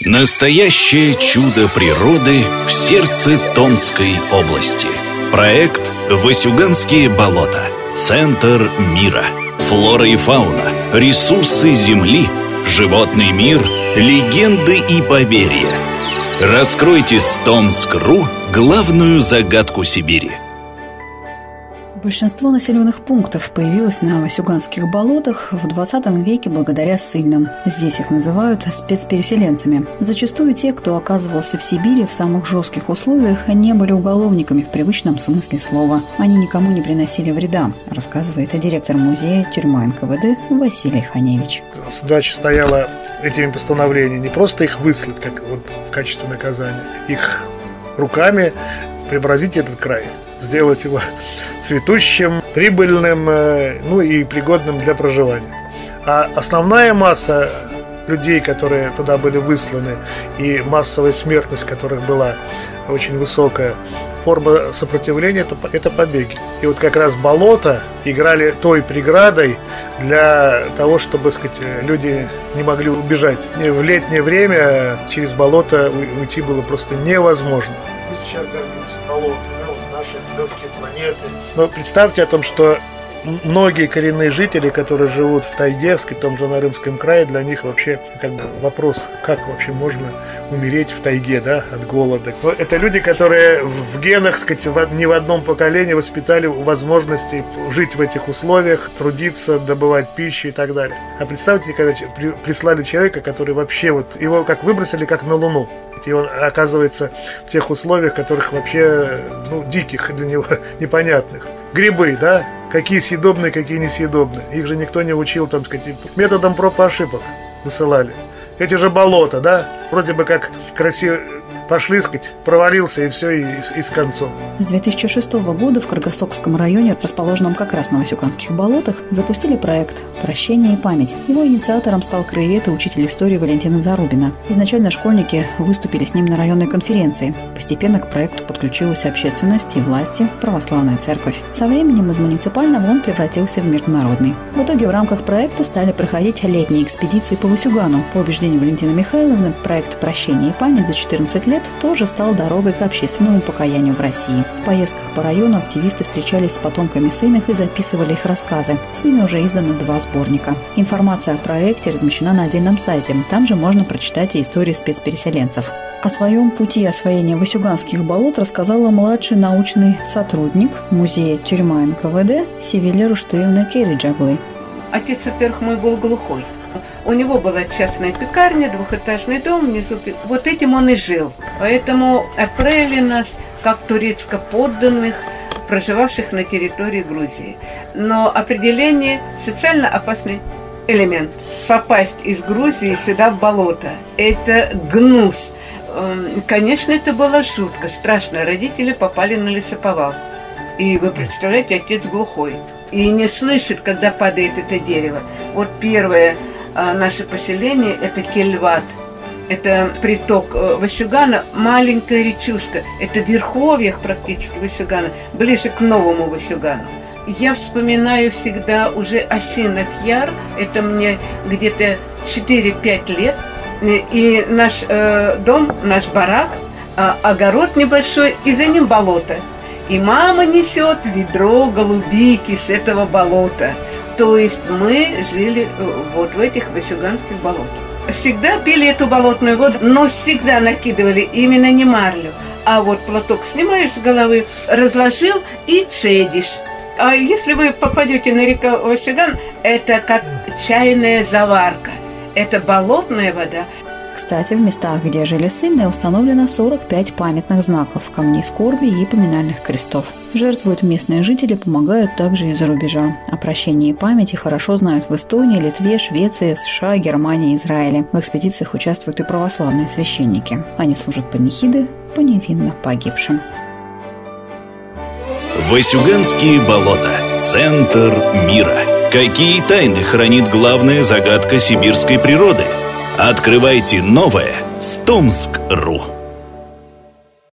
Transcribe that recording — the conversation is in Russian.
Настоящее чудо природы в сердце Томской области. Проект «Васюганские болота. Центр мира». Флора и фауна, ресурсы Земли, животный мир, легенды и поверья. Раскройте с Томск.ру главную загадку Сибири – Большинство населенных пунктов появилось на Васюганских болотах в 20 веке благодаря ссыльным. Здесь их называют спецпереселенцами. Зачастую те, кто оказывался в Сибири в самых жестких условиях, не были уголовниками в привычном смысле слова. Они никому не приносили вреда, рассказывает директор музея тюрьма НКВД Василий Ханевич. Задача стояла этими постановлениями не просто их выслать как вот в качестве наказания, их руками преобразить этот край, сделать его цветущим, прибыльным, э, ну и пригодным для проживания. А основная масса людей, которые туда были высланы, и массовая смертность которых была очень высокая, форма сопротивления это, это побеги. И вот как раз болото играли той преградой для того, чтобы сказать, люди не могли убежать. В летнее время через болото уйти было просто невозможно. Мы сейчас гордимся болотом легкие планеты. Но представьте о том, что многие коренные жители, которые живут в тайге, в том же Нарымском крае, для них вообще как бы вопрос, как вообще можно умереть в тайге, да, от голода. Но это люди, которые в генах, сказать, не в одном поколении воспитали возможности жить в этих условиях, трудиться, добывать пищу и так далее. А представьте, когда прислали человека, который вообще вот, его как выбросили, как на Луну. И он оказывается в тех условиях, которых вообще, ну, диких для него, непонятных. Грибы, да, какие съедобные, какие несъедобные. Их же никто не учил, там сказать, методом проб и ошибок высылали. Эти же болота, да, вроде бы как красиво пошли, сказать, провалился и все, и, и с концом. С 2006 года в Каргасокском районе, расположенном как раз на Васюканских болотах, запустили проект «Прощение и память». Его инициатором стал краевед и учитель истории Валентина Зарубина. Изначально школьники выступили с ним на районной конференции. Постепенно к проекту подключилась общественность и власти, православная церковь. Со временем из муниципального он превратился в международный. В итоге в рамках проекта стали проходить летние экспедиции по Васюгану. По убеждению Валентины Михайловны, проект «Прощение и память» за 14 лет тоже стал дорогой к общественному покаянию в России. В поездках по району активисты встречались с потомками сынных и записывали их рассказы. С ними уже изданы два сборника. Информация о проекте размещена на отдельном сайте. Там же можно прочитать и истории спецпереселенцев. О своем пути освоения Васюганских болот рассказала младший научный сотрудник музея тюрьма НКВД Севилия Руштеевна Керриджаглы. Отец, во-первых, мой был глухой. У него была частная пекарня, двухэтажный дом внизу. Вот этим он и жил. Поэтому отправили нас как турецко-подданных, проживавших на территории Грузии. Но определение социально опасный элемент. Попасть из Грузии сюда в болото – это гнус. Эм, конечно, это было жутко, страшно. Родители попали на лесоповал. И вы представляете, отец глухой. И не слышит, когда падает это дерево. Вот первое наше поселение – это Кельват. Это приток э, Васюгана, маленькая речушка. Это верховьях практически Васюгана, ближе к новому Васюгану. Я вспоминаю всегда уже Осинок Яр, это мне где-то 4-5 лет, и наш э, дом, наш барак, э, огород небольшой, и за ним болото. И мама несет ведро голубики с этого болота – то есть мы жили э, вот в этих Васюганских болотах. Всегда пили эту болотную воду, но всегда накидывали именно не марлю, а вот платок снимаешь с головы, разложил и цедишь. А если вы попадете на реку Васюган, это как чайная заварка. Это болотная вода. Кстати, в местах, где жили ссыльные, установлено 45 памятных знаков, камней скорби и поминальных крестов. Жертвуют местные жители, помогают также из-за рубежа. О прощении и памяти хорошо знают в Эстонии, Литве, Швеции, США, Германии, Израиле. В экспедициях участвуют и православные священники. Они служат панихиды по невинно погибшим. Васюганские болота. Центр мира. Какие тайны хранит главная загадка сибирской природы – Открывайте новое с Томск.ру